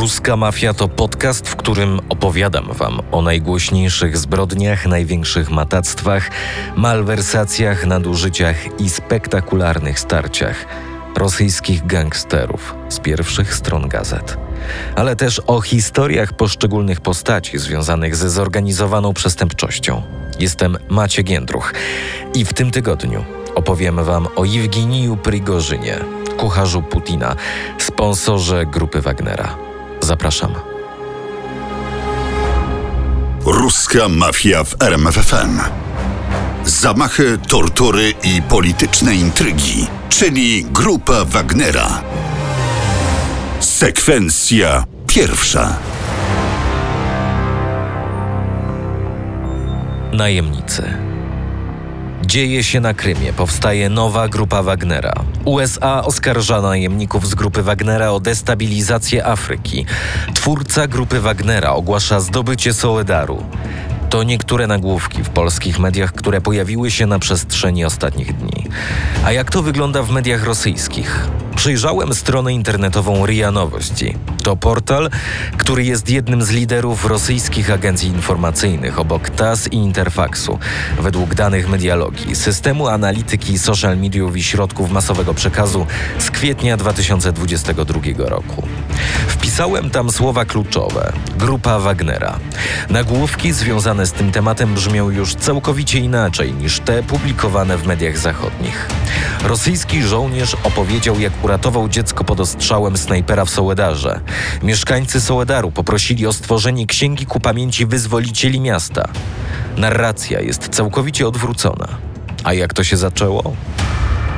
Ruska Mafia to podcast, w którym opowiadam Wam o najgłośniejszych zbrodniach, największych matactwach, malwersacjach, nadużyciach i spektakularnych starciach rosyjskich gangsterów z pierwszych stron gazet. Ale też o historiach poszczególnych postaci związanych ze zorganizowaną przestępczością. Jestem Maciek Jędruch i w tym tygodniu opowiem Wam o Jewginiju Prigorzynie, kucharzu Putina, sponsorze grupy Wagnera. Zapraszam. Ruska mafia w RMFFM. Zamachy, tortury i polityczne intrygi, czyli grupa Wagnera. Sekwencja pierwsza. Najemnicy. Dzieje się na Krymie, powstaje nowa grupa Wagnera. USA oskarża najemników z grupy Wagnera o destabilizację Afryki. Twórca grupy Wagnera ogłasza zdobycie Soledaru. To niektóre nagłówki w polskich mediach, które pojawiły się na przestrzeni ostatnich dni. A jak to wygląda w mediach rosyjskich? Przyjrzałem stronę internetową RIA Nowości. To portal, który jest jednym z liderów rosyjskich agencji informacyjnych obok TAS i Interfaxu. Według danych medialogii, systemu analityki social mediów i środków masowego przekazu z kwietnia 2022 roku. Wpisałem tam słowa kluczowe: grupa Wagnera. Nagłówki związane z tym tematem brzmią już całkowicie inaczej niż te publikowane w mediach zachodnich. Rosyjski żołnierz opowiedział, jak uratował dziecko pod ostrzałem snajpera w Sołedarze. Mieszkańcy Sołedaru poprosili o stworzenie księgi ku pamięci wyzwolicieli miasta. Narracja jest całkowicie odwrócona. A jak to się zaczęło?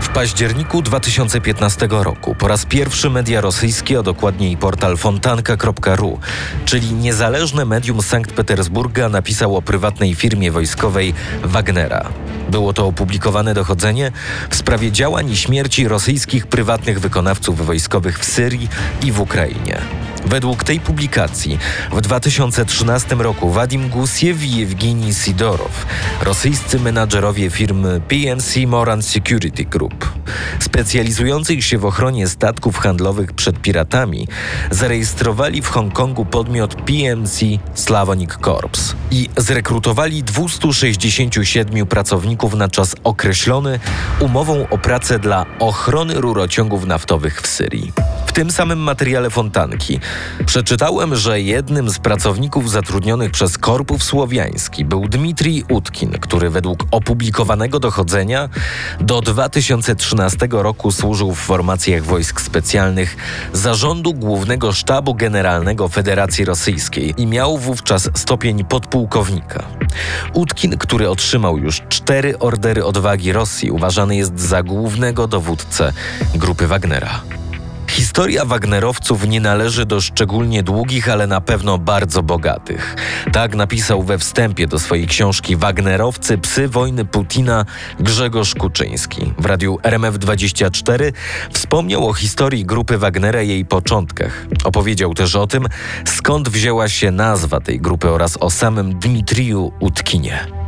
W październiku 2015 roku po raz pierwszy media rosyjskie, a dokładniej portal fontanka.ru, czyli niezależne medium Sankt Petersburga, napisał o prywatnej firmie wojskowej Wagnera. Było to opublikowane dochodzenie w sprawie działań i śmierci rosyjskich prywatnych wykonawców wojskowych w Syrii i w Ukrainie. Według tej publikacji w 2013 roku Wadim Gusiew i Evgeni Sidorow, rosyjscy menadżerowie firmy PNC Moran Security Group, specjalizujących się w ochronie statków handlowych przed piratami, zarejestrowali w Hongkongu podmiot PMC Slavonic Corps i zrekrutowali 267 pracowników na czas określony umową o pracę dla ochrony rurociągów naftowych w Syrii. W tym samym materiale Fontanki przeczytałem, że jednym z pracowników zatrudnionych przez Korpus Słowiański był Dmitrij Utkin, który według opublikowanego dochodzenia do 2013 roku służył w formacjach wojsk specjalnych Zarządu Głównego Sztabu Generalnego Federacji Rosyjskiej i miał wówczas stopień podpułkownika. Utkin, który otrzymał już cztery ordery odwagi Rosji, uważany jest za głównego dowódcę grupy Wagnera. Historia Wagnerowców nie należy do szczególnie długich, ale na pewno bardzo bogatych. Tak napisał we wstępie do swojej książki Wagnerowcy Psy wojny Putina Grzegorz Kuczyński. W radiu RMF24 wspomniał o historii grupy Wagnera i jej początkach. Opowiedział też o tym, skąd wzięła się nazwa tej grupy oraz o samym Dmitriju Utkinie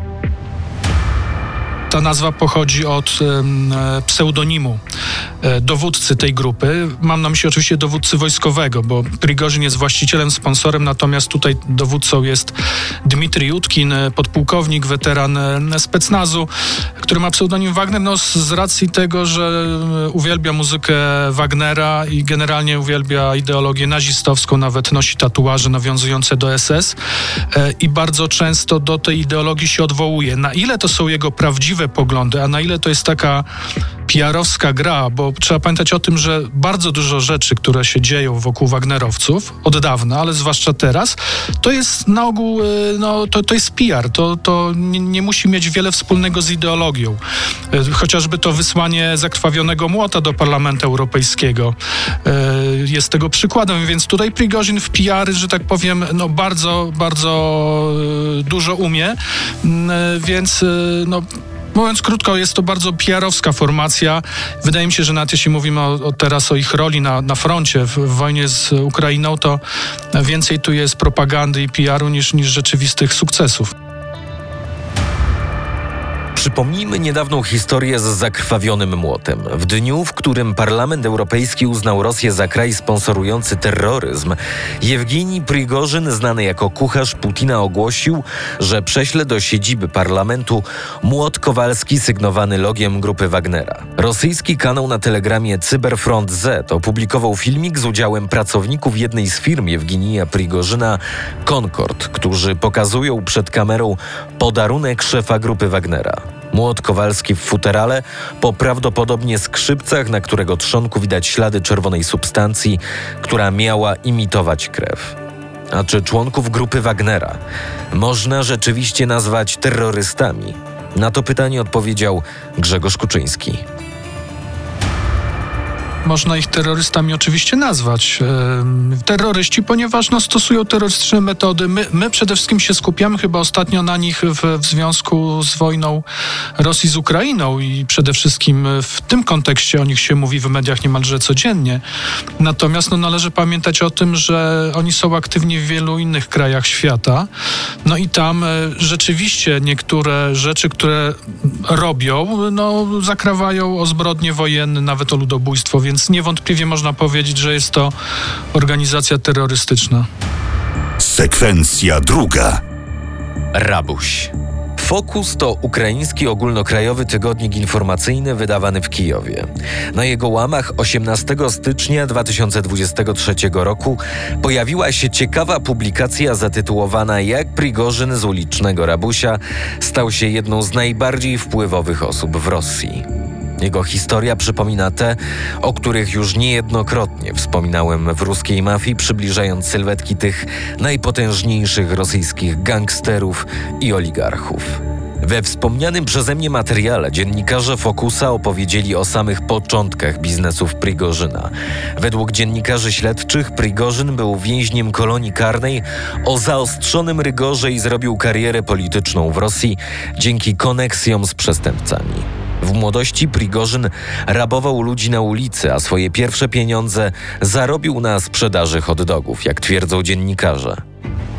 ta nazwa pochodzi od e, pseudonimu e, dowódcy tej grupy. Mam na myśli oczywiście dowódcy wojskowego, bo Prigorzyn jest właścicielem, sponsorem, natomiast tutaj dowódcą jest Dmitrij Utkin, e, podpułkownik, weteran specnazu, który ma pseudonim Wagner, no z racji tego, że uwielbia muzykę Wagnera i generalnie uwielbia ideologię nazistowską, nawet nosi tatuaże nawiązujące do SS i bardzo często do tej ideologii się odwołuje. Na ile to są jego prawdziwe poglądy, a na ile to jest taka PR-owska gra, bo trzeba pamiętać o tym, że bardzo dużo rzeczy, które się dzieją wokół Wagnerowców od dawna, ale zwłaszcza teraz, to jest na ogół, e, no, to, to jest PR, to, to nie, nie musi mieć wiele wspólnego z ideologią. E, chociażby to wysłanie zakrwawionego młota do Parlamentu Europejskiego e, jest tego przykładem, więc tutaj Prigozin w PR, że tak powiem, no bardzo, bardzo dużo umie, mm, więc no Mówiąc krótko, jest to bardzo PR-owska formacja. Wydaje mi się, że nawet jeśli mówimy o, o teraz o ich roli na, na froncie w, w, wojnie z Ukrainą, to więcej tu jest propagandy i PR-u niż, niż rzeczywistych sukcesów. Przypomnijmy niedawną historię z zakrwawionym młotem. W dniu, w którym Parlament Europejski uznał Rosję za kraj sponsorujący terroryzm, Jewgeni Prigorzyn, znany jako kucharz Putina, ogłosił, że prześle do siedziby parlamentu młot kowalski sygnowany logiem grupy Wagnera. Rosyjski kanał na telegramie Cyberfront Z opublikował filmik z udziałem pracowników jednej z firm Jewgenija Prigorzyna Concord, którzy pokazują przed kamerą podarunek szefa grupy Wagnera. Młot Kowalski w futerale, po prawdopodobnie skrzypcach, na którego trzonku widać ślady czerwonej substancji, która miała imitować krew. A czy członków grupy Wagnera można rzeczywiście nazwać terrorystami? Na to pytanie odpowiedział Grzegorz Kuczyński. Można ich terrorystami oczywiście nazwać. Terroryści, ponieważ no, stosują terrorystyczne metody. My, my przede wszystkim się skupiamy chyba ostatnio na nich w, w związku z wojną Rosji z Ukrainą i przede wszystkim w tym kontekście o nich się mówi w mediach niemalże codziennie. Natomiast no, należy pamiętać o tym, że oni są aktywni w wielu innych krajach świata. No i tam e, rzeczywiście niektóre rzeczy, które robią, no, zakrawają o zbrodnie wojenne, nawet o ludobójstwo, więc więc niewątpliwie można powiedzieć, że jest to organizacja terrorystyczna. Sekwencja druga. Rabuś. Fokus to ukraiński ogólnokrajowy tygodnik informacyjny wydawany w Kijowie. Na jego łamach 18 stycznia 2023 roku pojawiła się ciekawa publikacja zatytułowana Jak Prigorzyn z ulicznego Rabusia stał się jedną z najbardziej wpływowych osób w Rosji. Jego historia przypomina te, o których już niejednokrotnie wspominałem w ruskiej mafii, przybliżając sylwetki tych najpotężniejszych rosyjskich gangsterów i oligarchów. We wspomnianym przeze mnie materiale dziennikarze Fokusa opowiedzieli o samych początkach biznesów Prigorzyna. Według dziennikarzy śledczych Prigorzyn był więźniem kolonii karnej o zaostrzonym rygorze i zrobił karierę polityczną w Rosji dzięki koneksjom z przestępcami. W młodości Prigorzyn rabował ludzi na ulicy, a swoje pierwsze pieniądze zarobił na sprzedaży hot dogów, jak twierdzą dziennikarze.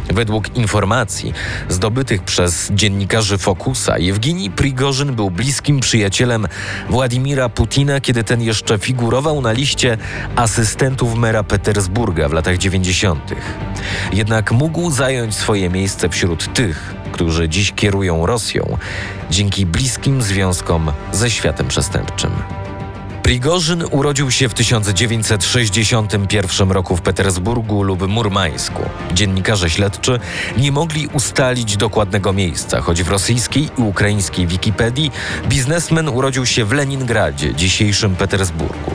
Według informacji zdobytych przez dziennikarzy Fokusa, Jewgeni Prigorzyn był bliskim przyjacielem Władimira Putina, kiedy ten jeszcze figurował na liście asystentów mera Petersburga w latach 90. Jednak mógł zająć swoje miejsce wśród tych, którzy dziś kierują Rosją, dzięki bliskim związkom ze światem przestępczym. Prigorzyn urodził się w 1961 roku w Petersburgu lub Murmańsku. Dziennikarze śledczy nie mogli ustalić dokładnego miejsca, choć w rosyjskiej i ukraińskiej Wikipedii biznesmen urodził się w Leningradzie, dzisiejszym Petersburgu.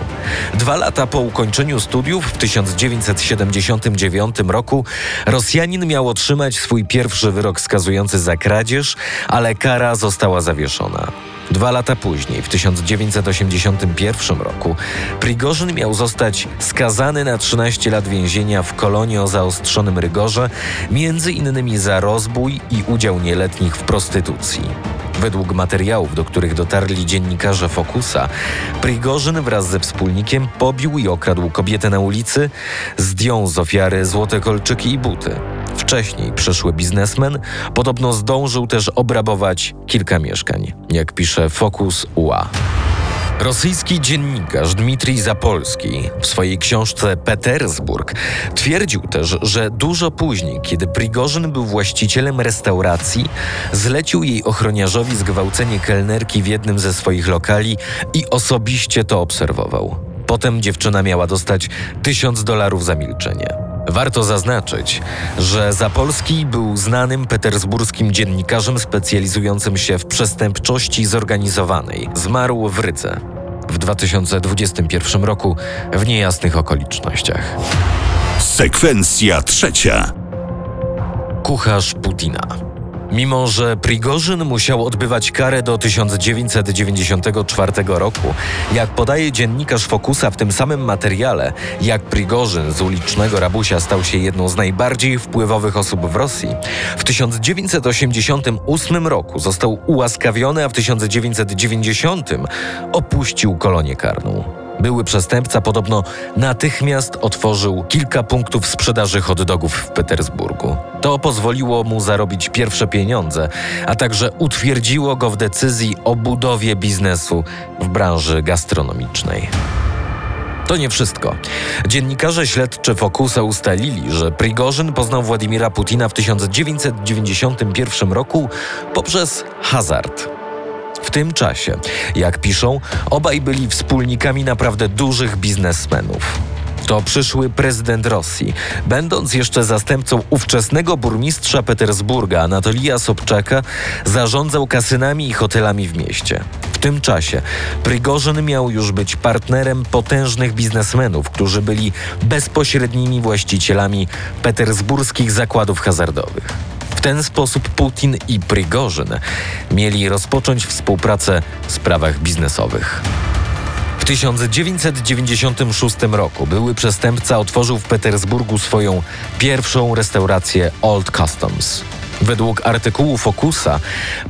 Dwa lata po ukończeniu studiów w 1979 roku Rosjanin miał otrzymać swój pierwszy wyrok skazujący za kradzież, ale kara została zawieszona. Dwa lata później, w 1981 roku, Prigorzyn miał zostać skazany na 13 lat więzienia w kolonii o zaostrzonym rygorze, między innymi za rozbój i udział nieletnich w prostytucji. Według materiałów, do których dotarli dziennikarze Fokusa, Prigorzyn wraz ze wspólnikiem pobił i okradł kobietę na ulicy, zdjął z ofiary złote kolczyki i buty. Wcześniej przyszły biznesmen podobno zdążył też obrabować kilka mieszkań, jak pisze Focus UA. Rosyjski dziennikarz Dmitrij Zapolski w swojej książce Petersburg twierdził też, że dużo później, kiedy Prigorzyn był właścicielem restauracji, zlecił jej ochroniarzowi zgwałcenie kelnerki w jednym ze swoich lokali i osobiście to obserwował. Potem dziewczyna miała dostać tysiąc dolarów za milczenie. Warto zaznaczyć, że Zapolski był znanym petersburskim dziennikarzem specjalizującym się w przestępczości zorganizowanej. Zmarł w Rydze w 2021 roku w niejasnych okolicznościach. Sekwencja trzecia. Kucharz Putina. Mimo, że Prigorzyn musiał odbywać karę do 1994 roku, jak podaje dziennikarz Fokusa w tym samym materiale, jak Prigorzyn z ulicznego rabusia stał się jedną z najbardziej wpływowych osób w Rosji, w 1988 roku został ułaskawiony, a w 1990 opuścił kolonię karną. Były przestępca podobno natychmiast otworzył kilka punktów sprzedaży hot dogów w Petersburgu. To pozwoliło mu zarobić pierwsze pieniądze, a także utwierdziło go w decyzji o budowie biznesu w branży gastronomicznej. To nie wszystko. Dziennikarze śledczy Fokusa ustalili, że Prigorzyn poznał Władimira Putina w 1991 roku poprzez hazard. W tym czasie, jak piszą, obaj byli wspólnikami naprawdę dużych biznesmenów. To przyszły prezydent Rosji, będąc jeszcze zastępcą ówczesnego burmistrza Petersburga Anatolija Sobczaka, zarządzał kasynami i hotelami w mieście. W tym czasie Prygorzyn miał już być partnerem potężnych biznesmenów, którzy byli bezpośrednimi właścicielami petersburskich zakładów hazardowych. W ten sposób Putin i Prygorzyn mieli rozpocząć współpracę w sprawach biznesowych. W 1996 roku były przestępca otworzył w Petersburgu swoją pierwszą restaurację Old Customs. Według artykułu Fokusa,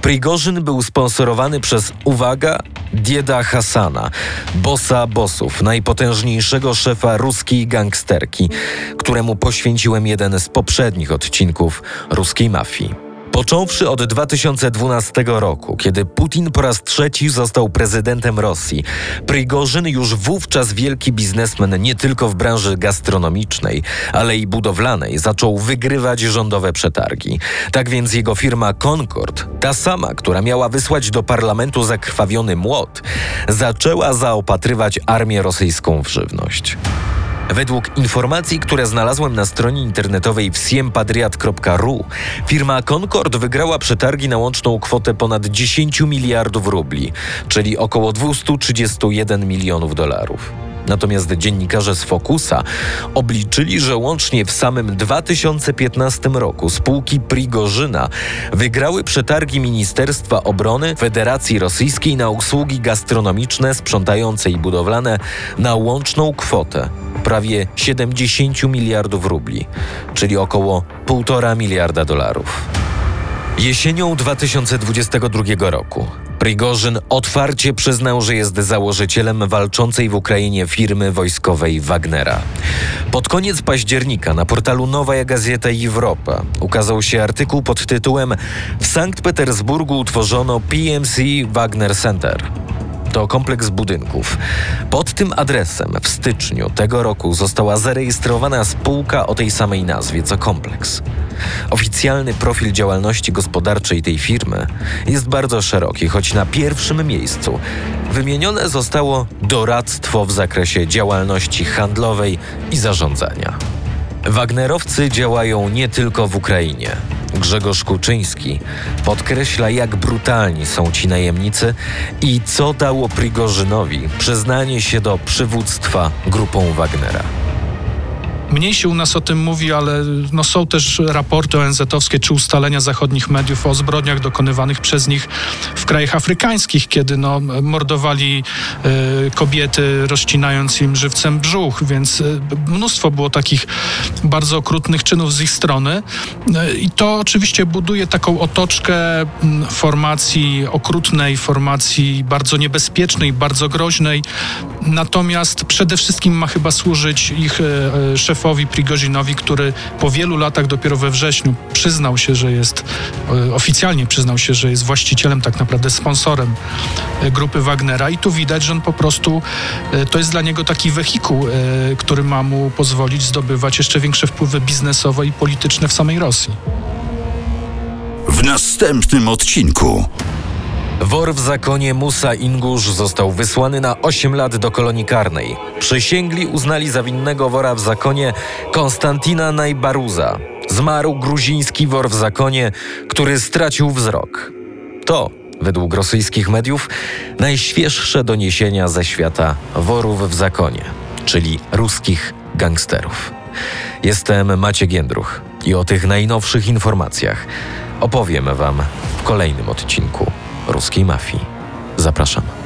Prigorzyn był sponsorowany przez, uwaga, Dieda Hasana, bossa bossów, najpotężniejszego szefa ruskiej gangsterki, któremu poświęciłem jeden z poprzednich odcinków ruskiej mafii. Począwszy od 2012 roku, kiedy Putin po raz trzeci został prezydentem Rosji, Prigorzyn już wówczas wielki biznesmen nie tylko w branży gastronomicznej, ale i budowlanej zaczął wygrywać rządowe przetargi. Tak więc jego firma Concord, ta sama, która miała wysłać do parlamentu zakrwawiony młot, zaczęła zaopatrywać armię rosyjską w żywność. Według informacji, które znalazłem na stronie internetowej wsiempadriat.ru, firma Concord wygrała przetargi na łączną kwotę ponad 10 miliardów rubli, czyli około 231 milionów dolarów. Natomiast dziennikarze z Fokusa obliczyli, że łącznie w samym 2015 roku spółki Prigorzyna wygrały przetargi Ministerstwa Obrony Federacji Rosyjskiej na usługi gastronomiczne, sprzątające i budowlane na łączną kwotę prawie 70 miliardów rubli, czyli około 1,5 miliarda dolarów. Jesienią 2022 roku Prigorzyn otwarcie przyznał, że jest założycielem walczącej w Ukrainie firmy wojskowej Wagnera. Pod koniec października na portalu Nowa Gazeta Europa ukazał się artykuł pod tytułem W Sankt Petersburgu utworzono PMC Wagner Center. To kompleks budynków. Pod tym adresem w styczniu tego roku została zarejestrowana spółka o tej samej nazwie co kompleks. Oficjalny profil działalności gospodarczej tej firmy jest bardzo szeroki, choć na pierwszym miejscu wymienione zostało doradztwo w zakresie działalności handlowej i zarządzania. Wagnerowcy działają nie tylko w Ukrainie. Grzegorz Kuczyński podkreśla, jak brutalni są ci najemnicy i co dało Prigorzynowi przyznanie się do przywództwa grupą Wagnera. Mniej się u nas o tym mówi, ale no są też raporty ONZ-owskie czy ustalenia zachodnich mediów o zbrodniach dokonywanych przez nich w krajach afrykańskich, kiedy no, mordowali y, kobiety, rozcinając im żywcem brzuch, więc y, mnóstwo było takich bardzo okrutnych czynów z ich strony. Y, I to oczywiście buduje taką otoczkę formacji okrutnej, formacji bardzo niebezpiecznej, bardzo groźnej. Natomiast przede wszystkim ma chyba służyć ich szef szefowi Prigozinowi, który po wielu latach dopiero we wrześniu przyznał się, że jest, e, oficjalnie przyznał się, że jest właścicielem, tak naprawdę sponsorem e, grupy Wagnera i tu widać, że on po prostu, e, to jest dla niego taki wehikuł, który ma mu pozwolić zdobywać jeszcze większe wpływy biznesowe i polityczne w samej Rosji. W następnym odcinku Wor w zakonie Musa Ingusz został wysłany na 8 lat do kolonii karnej. Przysięgli uznali za winnego wora w zakonie Konstantina Najbaruza. Zmarł gruziński wor w zakonie, który stracił wzrok. To, według rosyjskich mediów, najświeższe doniesienia ze świata worów w zakonie, czyli ruskich gangsterów. Jestem Maciek Jędruch i o tych najnowszych informacjach opowiem Wam w kolejnym odcinku ruskiej mafii. Zapraszam.